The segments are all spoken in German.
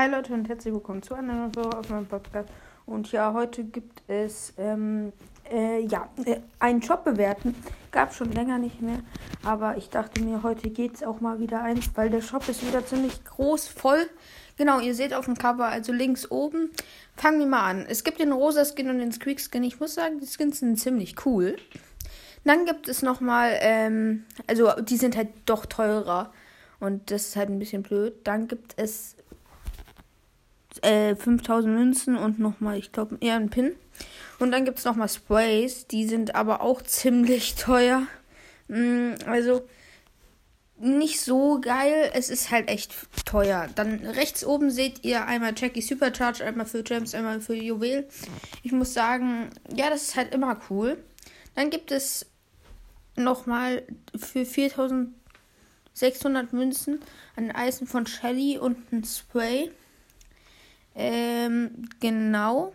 Hi Leute und herzlich willkommen zu einer neuen Folge auf meinem Podcast. Und ja, heute gibt es ähm, äh, ja, äh, einen Job bewerten. Gab schon länger nicht mehr. Aber ich dachte mir, heute geht es auch mal wieder eins, weil der Shop ist wieder ziemlich groß, voll. Genau, ihr seht auf dem Cover, also links oben. Fangen wir mal an. Es gibt den rosa Skin und den Squeak Skin. Ich muss sagen, die Skins sind ziemlich cool. Dann gibt es nochmal, ähm, also die sind halt doch teurer. Und das ist halt ein bisschen blöd. Dann gibt es äh, 5000 Münzen und nochmal, ich glaube, eher ein Pin. Und dann gibt es nochmal Sprays, die sind aber auch ziemlich teuer. Mm, also nicht so geil, es ist halt echt teuer. Dann rechts oben seht ihr einmal Jackie Supercharge, einmal für Gems, einmal für Juwel. Ich muss sagen, ja, das ist halt immer cool. Dann gibt es nochmal für 4600 Münzen ein Eisen von Shelly und ein Spray. Ähm, genau.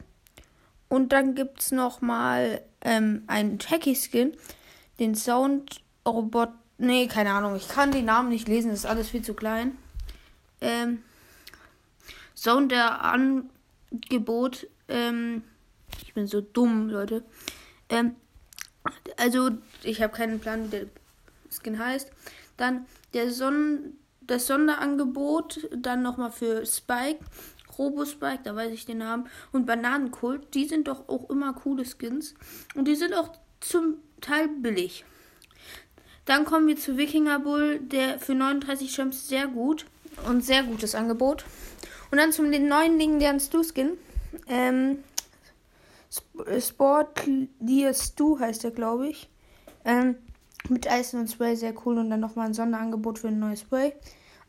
Und dann gibt es nochmal ähm, einen Jackie-Skin, den Sound-Robot. Nee, keine Ahnung, ich kann die Namen nicht lesen, das ist alles viel zu klein. Ähm, Sound der Angebot. Ähm, ich bin so dumm, Leute. Ähm, also, ich habe keinen Plan, wie der Skin heißt. Dann der Son das Sonderangebot, dann nochmal für Spike Robospike, da weiß ich den Namen, und Bananenkult, die sind doch auch immer coole Skins. Und die sind auch zum Teil billig. Dann kommen wir zu Wikinger Bull, der für 39 Gems sehr gut und sehr gutes Angebot. Und dann zum neuen legendären Stu-Skin. Ähm, Sport Dear Stu heißt der, glaube ich. Ähm, mit Eisen und Spray sehr cool und dann nochmal ein Sonderangebot für ein neues Spray.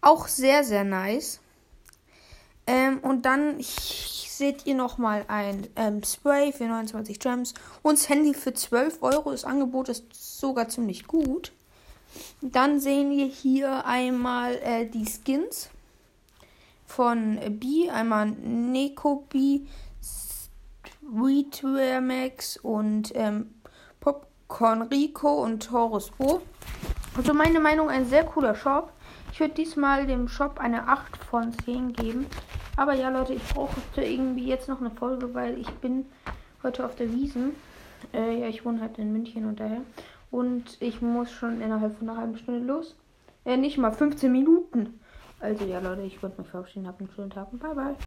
Auch sehr, sehr nice. Ähm, und dann seht ihr nochmal ein ähm, Spray für 29 Gems und das Handy für 12 Euro. Das Angebot ist sogar ziemlich gut. Dann sehen wir hier einmal äh, die Skins von B. Einmal Neko B, Sweetwear Max und ähm, Popcorn Rico und Taurus Bo. Also meine Meinung, ein sehr cooler Shop. Ich würde diesmal dem Shop eine 8 von 10 geben. Aber ja, Leute, ich brauche irgendwie jetzt noch eine Folge, weil ich bin heute auf der Wiesen. Äh, ja, ich wohne halt in München und daher. Und ich muss schon innerhalb von einer halben Stunde los. Äh, nicht mal 15 Minuten. Also ja, Leute, ich würde mich verabschieden. Habt einen schönen Tag und bye bye.